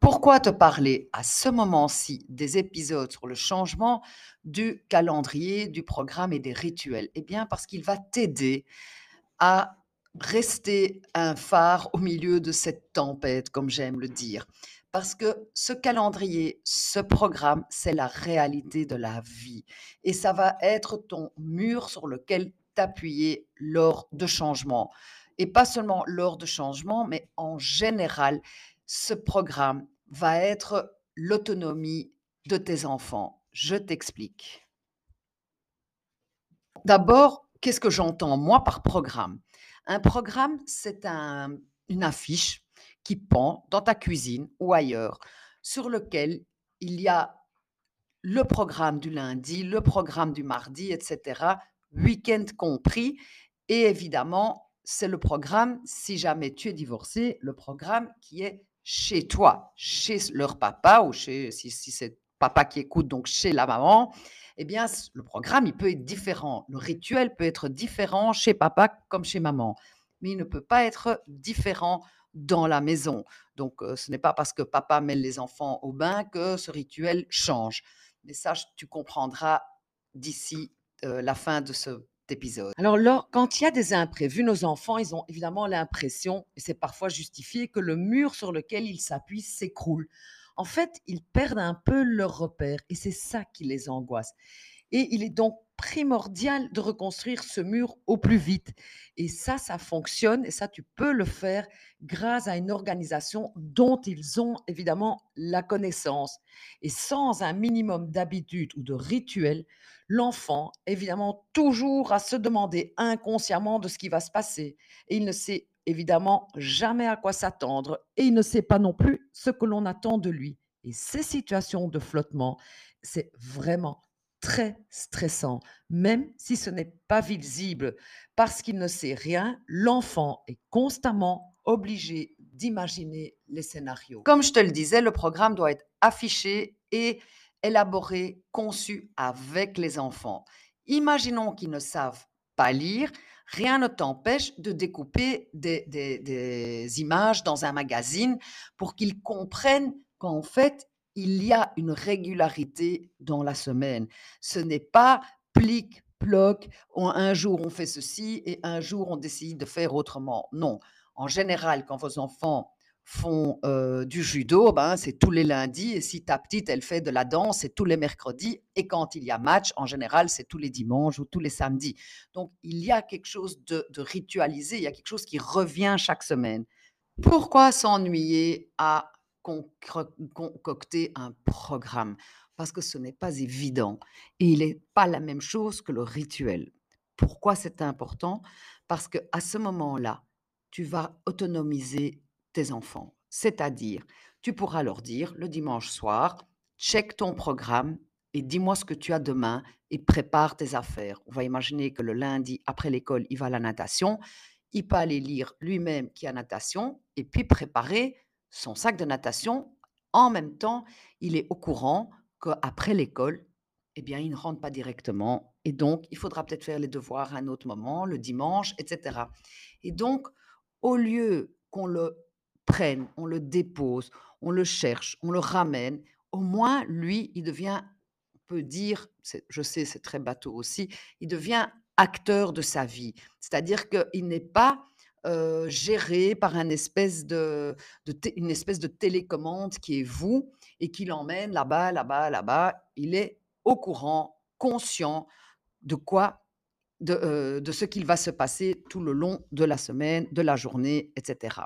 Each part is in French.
Pourquoi te parler à ce moment-ci des épisodes sur le changement du calendrier, du programme et des rituels? Eh bien, parce qu'il va t'aider à rester un phare au milieu de cette tempête, comme j'aime le dire. Parce que ce calendrier, ce programme, c'est la réalité de la vie. Et ça va être ton mur sur lequel t'appuyer lors de changements. Et pas seulement lors de changements, mais en général, ce programme va être l'autonomie de tes enfants. Je t'explique. D'abord, qu'est-ce que j'entends moi par programme? Un programme, c'est un, une affiche qui pend dans ta cuisine ou ailleurs, sur lequel il y a le programme du lundi, le programme du mardi, etc., week-end compris. Et évidemment, c'est le programme, si jamais tu es divorcé, le programme qui est chez toi, chez leur papa ou chez, si, c'est papa qui écoute, donc chez la maman, eh bien, le programme, il peut être différent. Le rituel peut être différent chez papa comme chez maman, mais il ne peut pas être différent dans la maison. Donc, euh, ce n'est pas parce que papa mène les enfants au bain que ce rituel change. Mais ça, tu comprendras d'ici euh, la fin de ce épisode. Alors, quand il y a des imprévus, nos enfants, ils ont évidemment l'impression, et c'est parfois justifié, que le mur sur lequel ils s'appuient s'écroule. En fait, ils perdent un peu leur repère et c'est ça qui les angoisse. Et il est donc primordial de reconstruire ce mur au plus vite. Et ça, ça fonctionne et ça, tu peux le faire grâce à une organisation dont ils ont évidemment la connaissance. Et sans un minimum d'habitude ou de rituel, l'enfant, évidemment, toujours à se demander inconsciemment de ce qui va se passer. Et il ne sait évidemment jamais à quoi s'attendre et il ne sait pas non plus ce que l'on attend de lui. Et ces situations de flottement, c'est vraiment très stressant, même si ce n'est pas visible. Parce qu'il ne sait rien, l'enfant est constamment obligé d'imaginer les scénarios. Comme je te le disais, le programme doit être affiché et élaboré, conçu avec les enfants. Imaginons qu'ils ne savent pas lire, rien ne t'empêche de découper des, des, images dans un magazine pour qu'ils comprennent qu'en fait, il y a une régularité dans la semaine. Ce n'est pas plic, ploc, un jour on fait ceci et un jour on décide de faire autrement. Non. En général, quand vos enfants font du judo, ben, c'est tous les lundis. Et si ta petite, elle fait de la danse, c'est tous les mercredis. Et quand il y a match, en général, c'est tous les dimanches ou tous les samedis. Donc, il y a quelque chose de, de ritualisé, il y a quelque chose qui revient chaque semaine. Pourquoi s'ennuyer à concocter un programme parce que ce n'est pas évident et il n'est pas la même chose que le rituel. Pourquoi c'est important? Parce que à ce moment-là, tu vas autonomiser tes enfants, c'est-à-dire tu pourras leur dire le dimanche soir, check ton programme et dis-moi ce que tu as demain et prépare tes affaires. On va imaginer que le lundi après l'école, il va à la natation, il peut aller lire lui-même qui a natation et puis préparer son sac de natation, en même temps, il est au courant qu'après l'école, eh bien, il ne rentre pas directement. Et donc, il faudra peut-être faire les devoirs à un autre moment, le dimanche, etc. Et donc, au lieu qu'on le prenne, on le dépose, on le cherche, on le ramène, au moins, lui, il devient, on peut dire, je sais, c'est très bateau aussi, il devient acteur de sa vie. C'est-à-dire qu'il n'est pas géré par une espèce de télécommande qui est vous et qui l'emmène là-bas, là-bas, là-bas. Il est au courant, conscient de quoi, de, de ce qu'il va se passer tout le long de la semaine, de la journée, etc.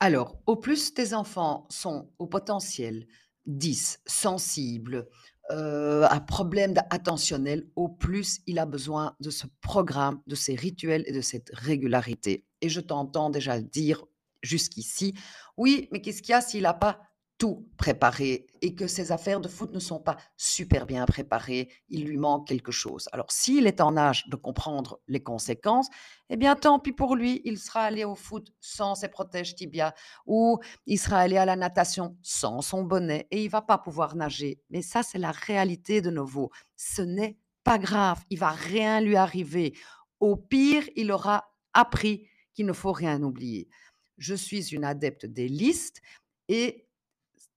Alors, au plus tes enfants sont au potentiel 10, sensibles, euh, un problème attentionnel, au plus il a besoin de ce programme, de ces rituels et de cette régularité. Et je t'entends déjà dire jusqu'ici, oui, mais qu'est-ce qu'il y a s'il n'a pas tout préparé et que ses affaires de foot ne sont pas super bien préparées, il lui manque quelque chose. Alors s'il est en âge de comprendre les conséquences, eh bien tant pis pour lui, il sera allé au foot sans ses protèges tibia ou il sera allé à la natation sans son bonnet et il va pas pouvoir nager. Mais ça c'est la réalité de nouveau. Ce n'est pas grave, il va rien lui arriver. Au pire, il aura appris qu'il ne faut rien oublier. Je suis une adepte des listes et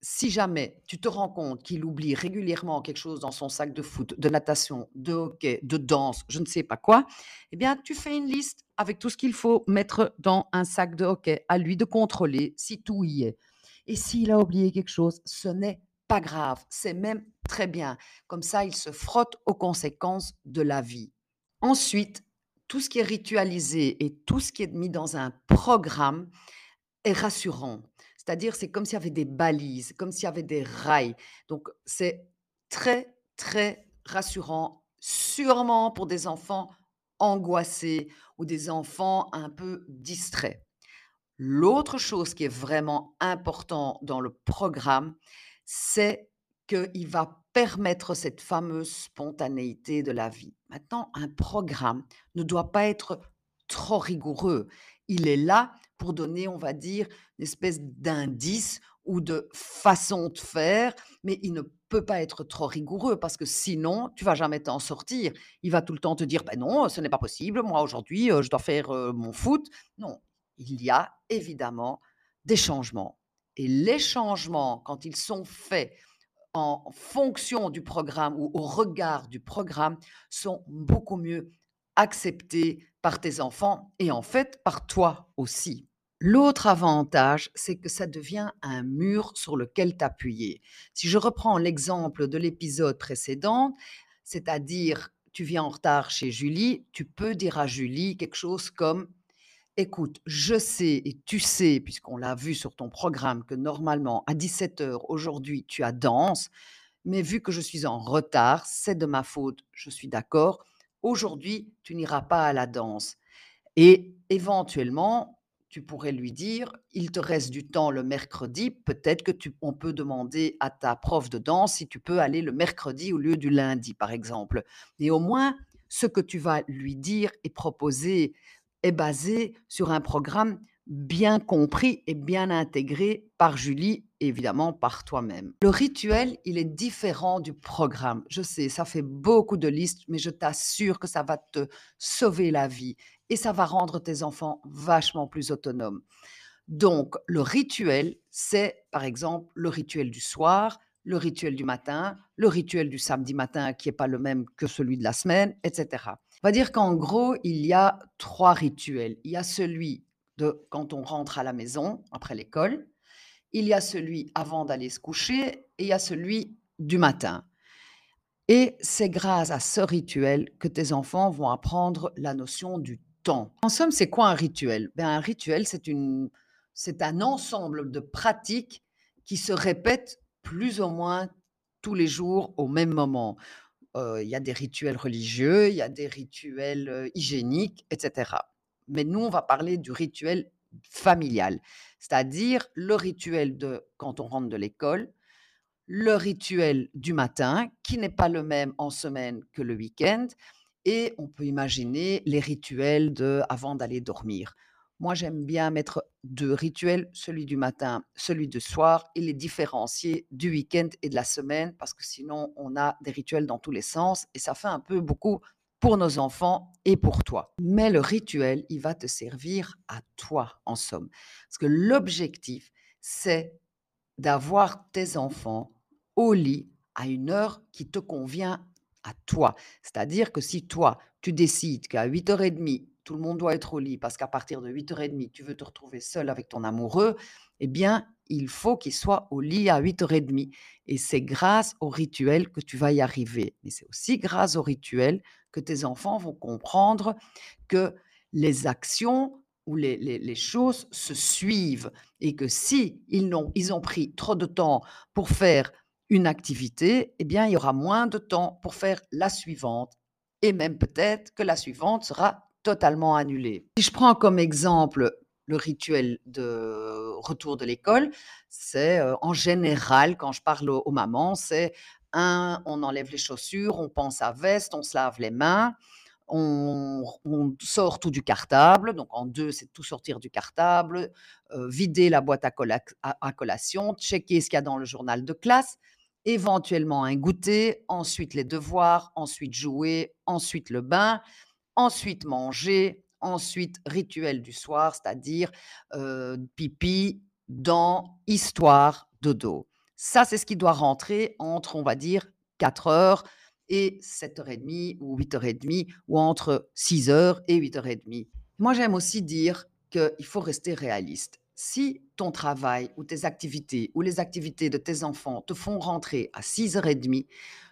si jamais tu te rends compte qu'il oublie régulièrement quelque chose dans son sac de foot, de natation, de hockey, de danse, je ne sais pas quoi, eh bien, tu fais une liste avec tout ce qu'il faut mettre dans un sac de hockey, à lui de contrôler si tout y est. Et s'il a oublié quelque chose, ce n'est pas grave, c'est même très bien. Comme ça, il se frotte aux conséquences de la vie. Ensuite, tout ce qui est ritualisé et tout ce qui est mis dans un programme est rassurant. C'est-à-dire, c'est comme s'il y avait des balises, comme s'il y avait des rails. Donc, c'est très, très rassurant, sûrement pour des enfants angoissés ou des enfants un peu distraits. L'autre chose qui est vraiment important dans le programme, c'est qu'il va permettre cette fameuse spontanéité de la vie. Maintenant, un programme ne doit pas être trop rigoureux. Il est là pour donner, on va dire, une espèce d'indice ou de façon de faire, mais il ne peut pas être trop rigoureux parce que sinon, tu vas jamais t'en sortir. Il va tout le temps te dire, ben non, ce n'est pas possible, moi aujourd'hui, euh, je dois faire euh, mon foot. Non, il y a évidemment des changements. Et les changements, quand ils sont faits en fonction du programme ou au regard du programme, sont beaucoup mieux acceptés par tes enfants et en fait par toi aussi. L'autre avantage, c'est que ça devient un mur sur lequel t'appuyer. Si je reprends l'exemple de l'épisode précédent, c'est-à-dire tu viens en retard chez Julie, tu peux dire à Julie quelque chose comme Écoute, je sais et tu sais, puisqu'on l'a vu sur ton programme, que normalement à 17 heures aujourd'hui tu as danse, mais vu que je suis en retard, c'est de ma faute, je suis d'accord. Aujourd'hui, tu n'iras pas à la danse. Et éventuellement, tu pourrais lui dire, il te reste du temps le mercredi, peut-être que tu, on peut demander à ta prof de danse si tu peux aller le mercredi au lieu du lundi, par exemple. Et au moins, ce que tu vas lui dire et proposer est basé sur un programme bien compris et bien intégré par Julie, évidemment par toi-même. Le rituel, il est différent du programme. Je sais, ça fait beaucoup de listes, mais je t'assure que ça va te sauver la vie et ça va rendre tes enfants vachement plus autonomes. Donc, le rituel, c'est par exemple le rituel du soir, le rituel du matin, le rituel du samedi matin qui n'est pas le même que celui de la semaine, etc. On va dire qu'en gros, il y a trois rituels. Il y a celui de quand on rentre à la maison après l'école, il y a celui avant d'aller se coucher et il y a celui du matin. Et c'est grâce à ce rituel que tes enfants vont apprendre la notion du En somme, c'est quoi un rituel? Ben, Un rituel, c'est, une, c'est un ensemble de pratiques qui se répètent plus ou moins tous les jours au même moment. Il y a des rituels religieux, il y a des rituels hygiéniques, etc. Mais nous, on va parler du rituel familial, c'est-à-dire le rituel de quand on rentre de l'école, le rituel du matin, qui n'est pas le même en semaine que le week-end, et on peut imaginer les rituels de avant d'aller dormir. Moi, j'aime bien mettre deux rituels, celui du matin, celui du soir, et les différencier du week-end et de la semaine, parce que sinon, on a des rituels dans tous les sens, et ça fait un peu beaucoup pour nos enfants et pour toi. Mais le rituel, il va te servir à toi, en somme. Parce que l'objectif, c'est d'avoir tes enfants au lit à une heure qui te convient à toi. C'est-à-dire que si toi, tu décides qu'à 8h30, tout le monde doit être au lit parce qu'à partir de 8h30, tu veux te retrouver seul avec ton amoureux, eh bien, il faut qu'il soit au lit à 8h30. Et c'est grâce au rituel que tu vas y arriver. Mais c'est aussi grâce au rituel que tes enfants vont comprendre que les actions ou les, choses se suivent et que si ils ont, ils ont pris trop de temps pour faire une activité, eh bien, il y aura moins de temps pour faire la suivante. Et même peut-être que la suivante sera totalement annulée. Si je prends comme exemple le rituel de retour de l'école, c'est euh, en général, quand je parle aux, mamans, c'est un, on enlève les chaussures, on pense à veste, on se lave les mains, on, sort tout du cartable. Donc en deux, c'est tout sortir du cartable, euh, vider la boîte à, à collation, checker ce qu'il y a dans le journal de classe éventuellement un goûter, ensuite les devoirs, ensuite jouer, ensuite le bain, ensuite manger, ensuite rituel du soir, c'est-à-dire pipi, dans histoire, dodo. Ça, c'est ce qui doit rentrer entre, on va dire, 4 heures et 7:30 ou 8:30 ou entre 6 heures et 8:30. Moi, j'aime aussi dire qu'il faut rester réaliste. Si ton travail ou tes activités ou les activités de tes enfants te font rentrer à 6:30,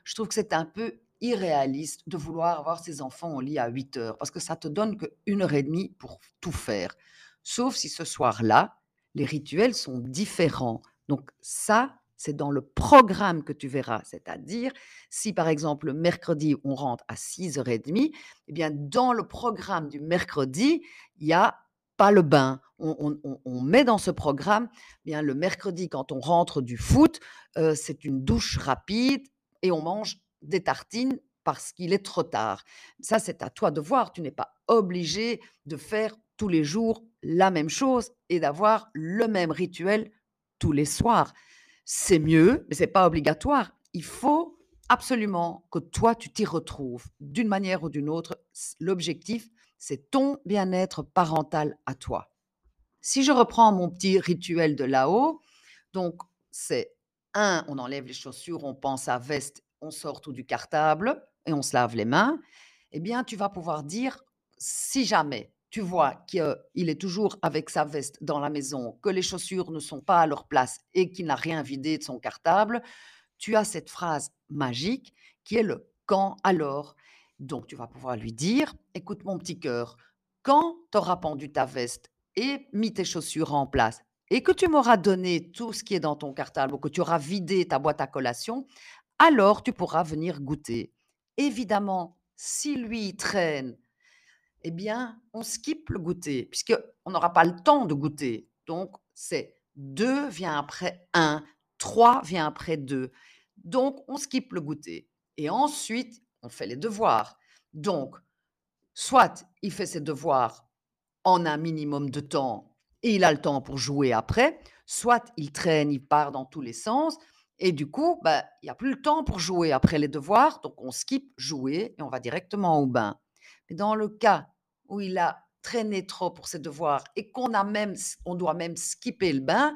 je trouve que c'est un peu irréaliste de vouloir avoir ses enfants au lit à 8 heures parce que ça te donne 1 heure et demie pour tout faire. Sauf si ce soir-là, les rituels sont différents. Donc ça, c'est dans le programme que tu verras. C'est-à-dire, si par exemple, le mercredi, on rentre à 6:30, eh bien, dans le programme du mercredi, il y a pas le bain. On, on- on- met dans ce programme, eh bien, le mercredi, quand on rentre du foot, euh, c'est une douche rapide et on mange des tartines parce qu'il est trop tard. Ça, c'est à toi de voir. Tu n'es pas obligé de faire tous les jours la même chose et d'avoir le même rituel tous les soirs. C'est mieux, mais c'est pas obligatoire. Il faut absolument que toi, tu t'y retrouves d'une manière ou d'une autre. L'objectif, c'est ton bien-être parental à toi. Si je reprends mon petit rituel de là-haut, donc c'est un, on enlève les chaussures, on pense à veste, on sort tout du cartable et on se lave les mains. Eh bien, tu vas pouvoir dire, si jamais tu vois qu'il est toujours avec sa veste dans la maison, que les chaussures ne sont pas à leur place et qu'il n'a rien vidé de son cartable, tu as cette phrase magique qui est le quand alors. Donc, tu vas pouvoir lui dire, écoute mon petit cœur, quand tu auras pendu ta veste et mis tes chaussures en place et que tu m'auras donné tout ce qui est dans ton cartable ou que tu auras vidé ta boîte à collation, alors tu pourras venir goûter. Évidemment, si lui traîne, eh bien, on skip le goûter puisqu'on n'aura pas le temps de goûter. Donc, c'est 2 vient après un, 3 vient après 2. Donc, on skip le goûter et ensuite, on fait les devoirs. Donc, soit il fait ses devoirs en un minimum de temps et il a le temps pour jouer après, soit il traîne, il part dans tous les sens et du coup, bah, il n'y a plus le temps pour jouer après les devoirs, donc on skip jouer et on va directement au bain. Mais dans le cas où il a traîné trop pour ses devoirs et qu'on a même, on doit même skipper le bain,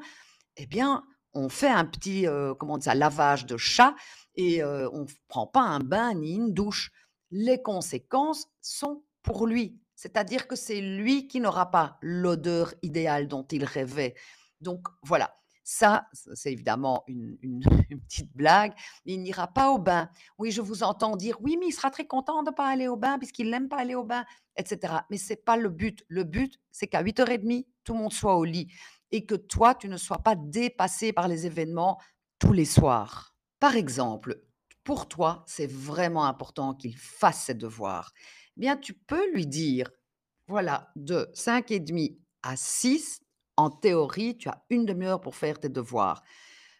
eh bien, on fait un petit, heu, comment? Lavage de chat et heu, on ne prend pas un bain ni une douche. Les conséquences sont pour lui. C'est-à-dire que c'est lui qui n'aura pas l'odeur idéale dont il rêvait. Donc voilà, ça, c'est évidemment une une petite blague. Il n'ira pas au bain. Oui, je vous entends dire: «Oui, mais il sera très content de ne pas aller au bain puisqu'il n'aime pas aller au bain» et cetera. Mais c'est pas le but. Le but, c'est qu'à 08:30, tout le monde soit au lit et que toi, tu ne sois pas dépassé par les événements tous les soirs. Par exemple, pour toi, c'est vraiment important qu'il fasse ses devoirs. Eh bien, tu peux lui dire, voilà, de 5:30 à 6, en théorie, tu as une demi heure pour faire tes devoirs.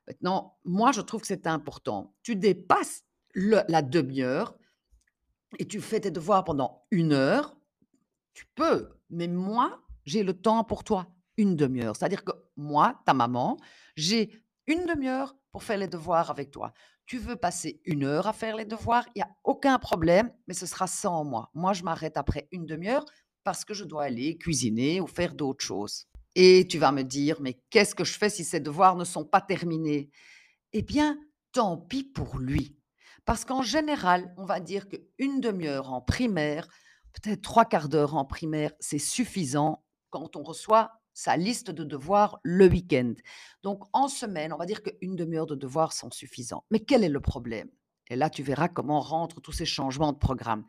Maintenant, moi, je trouve que c'est important. Tu dépasses la demi heure et tu fais tes devoirs pendant une heure, tu peux, mais moi, j'ai le temps pour toi, une demi heure. C'est-à-dire que moi, ta maman, j'ai une demi heure pour faire les devoirs avec toi. Tu veux passer une heure à faire les devoirs, il y a aucun problème, mais ce sera sans moi. Moi, je m'arrête après une demi heure parce que je dois aller cuisiner ou faire d'autres choses. Et tu vas me dire: «Mais qu'est-ce que je fais si ces devoirs ne sont pas terminés?» Eh bien, tant pis pour lui. Parce qu'en général, on va dire qu'une demi-heure en primaire, peut-être trois quarts d'heure en primaire, c'est suffisant quand on reçoit sa liste de devoirs le week-end. Donc en semaine, on va dire qu'une demi-heure de devoirs sont suffisants. Mais quel est le problème? Et là, tu verras comment rentrent tous ces changements de programme.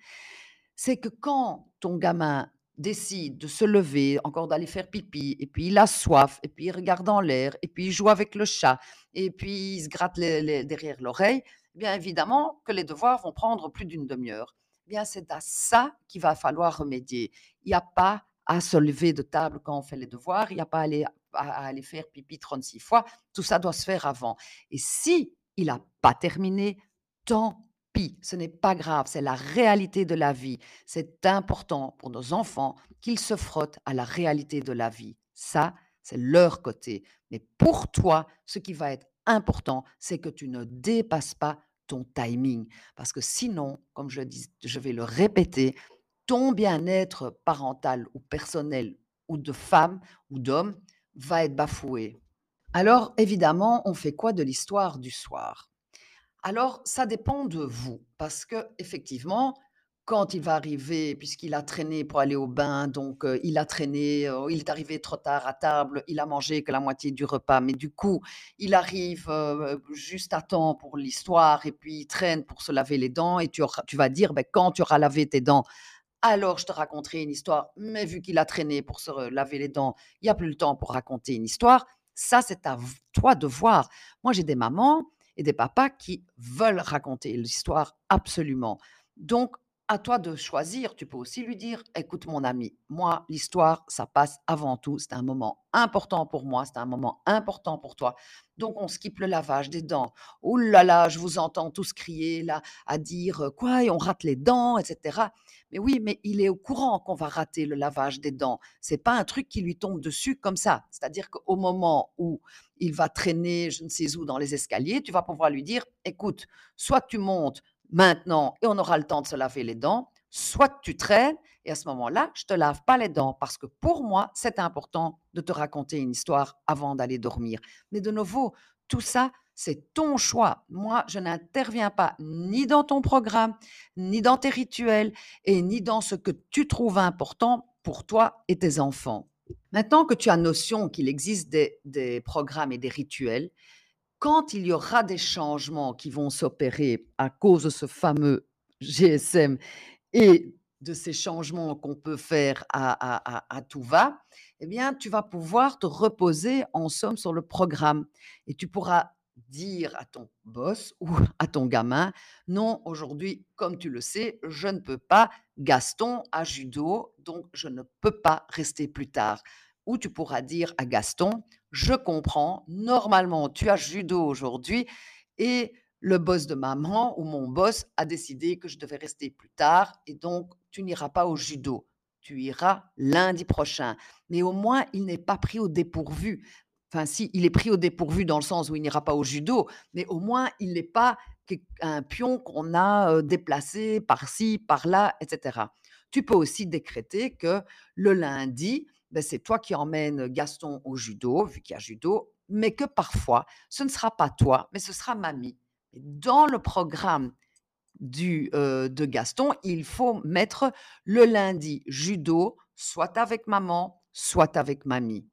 C'est que quand ton gamin décide de se lever, encore d'aller faire pipi, et puis il a soif, et puis il regarde en l'air, et puis il joue avec le chat, et puis il se gratte derrière l'oreille, eh bien évidemment que les devoirs vont prendre plus d'une demi-heure. Eh Bien, c'est à ça qu'il va falloir remédier. Il n'y a pas à se lever de table quand on fait les devoirs, il n'y a pas à aller, faire pipi 36 fois, tout ça doit se faire avant. Et si il n'a pas terminé, tant pis, ce n'est pas grave, c'est la réalité de la vie. C'est important pour nos enfants qu'ils se frottent à la réalité de la vie. Ça, c'est leur côté. Mais pour toi, ce qui va être important, c'est que tu ne dépasses pas ton timing. Parce que sinon, comme je, dis, je vais le répéter, ton bien-être parental ou personnel ou de femme ou d'homme va être bafoué. Alors, évidemment, on fait quoi de l'histoire du soir? Alors, ça dépend de vous, parce qu'effectivement, quand il va arriver, puisqu'il a traîné pour aller au bain, donc heu, il a traîné, heu, il est arrivé trop tard à table, il a mangé que la moitié du repas, mais du coup, il arrive, heu, juste à temps pour l'histoire et puis il traîne pour se laver les dents et tu vas dire: «Beh, quand tu auras lavé tes dents, alors je te raconterai une histoire». Mais vu qu'il a traîné pour se laver les dents, il y a plus le temps pour raconter une histoire. Ça, c'est à toi de voir. Moi, j'ai des mamans et des papas qui veulent raconter l'histoire absolument. Donc, à toi de choisir. Tu peux aussi lui dire: «Écoute mon ami, moi l'histoire, ça passe avant tout. C'est un moment important pour moi, c'est un moment important pour toi. Donc on skippe le lavage des dents. Ouh là là, je vous entends tous crier là, à dire, «Quoi? Et on rate les dents?» et cetera. Mais oui, mais il est au courant qu'on va rater le lavage des dents. C'est pas un truc qui lui tombe dessus comme ça. C'est-à-dire qu'au moment où il va traîner je ne sais où dans les escaliers, tu vas pouvoir lui dire: «Écoute, soit tu montes maintenant et on aura le temps de se laver les dents, soit tu traînes et à ce moment-là, je te lave pas les dents parce que pour moi, c'est important de te raconter une histoire avant d'aller dormir». Mais de nouveau, tout ça, c'est ton choix. Moi, je n'interviens pas ni dans ton programme, ni dans tes rituels et ni dans ce que tu trouves important pour toi et tes enfants. Maintenant que tu as notion qu'il existe des programmes et des rituels, quand il y aura des changements qui vont s'opérer à cause de ce fameux GSM et de ces changements qu'on peut faire à à tout va, eh bien, tu vas pouvoir te reposer en somme sur le programme et tu pourras dire à ton boss ou à ton gamin: «Non, aujourd'hui, comme tu le sais, je ne peux pas. Gaston a judo, donc je ne peux pas rester plus tard». Ou tu pourras dire à Gaston: «Je comprends, normalement tu as judo aujourd'hui et le boss de maman ou mon boss a décidé que je devais rester plus tard et donc tu n'iras pas au judo. Tu iras lundi prochain». Mais au moins, il n'est pas pris au dépourvu. Enfin si, il est pris au dépourvu dans le sens où il n'ira pas au judo, mais au moins il n'est pas un pion qu'on a, déplacé par-ci, par-là et cetera. Tu peux aussi décréter que le lundi, beh, c'est toi qui emmènes Gaston au judo, vu qu'il y a judo, mais que parfois, ce ne sera pas toi, mais ce sera mamie. Dans le programme du, de Gaston, il faut mettre le lundi judo, soit avec maman, soit avec mamie.